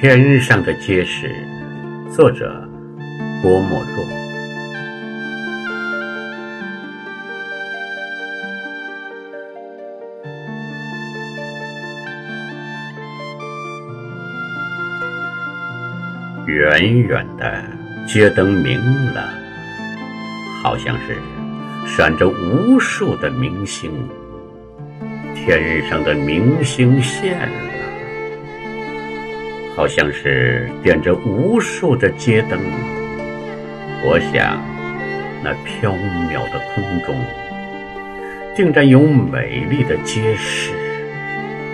天上的街市，作者郭沫若。远远的街灯明了，好像是闪着无数的明星。天上的明星现了。好像是点着无数的街灯，我想，那飘渺的空中，定然有美丽的街市，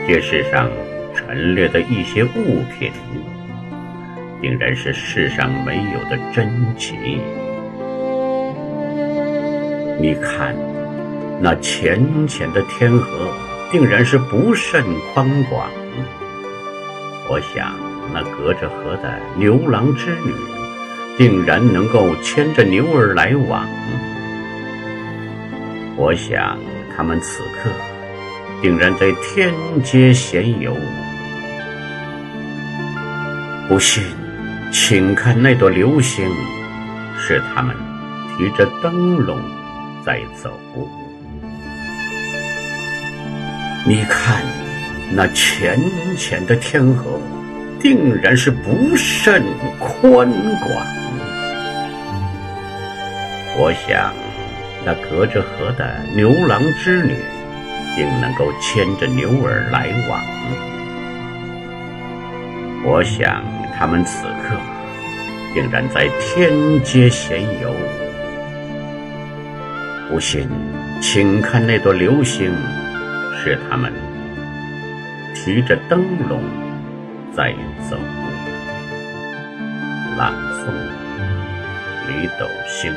街市上陈列的一些物品，定然是世上没有的珍奇。你看，那浅浅的天河，定然是不甚宽广。我想。那隔着河的牛郎织女，定然能够牵着牛儿来往。我想他们此刻定然在天街闲游。不信，请看那朵流星，是他们提着灯笼在走。你看那浅浅的天河。定然是不甚宽广。我想，那隔着河的牛郎织女，定能够牵着牛儿来往。我想，他们此刻定然在天街闲游。不信，请看那朵流星，是他们提着灯笼。再走步。朗诵：李斗星。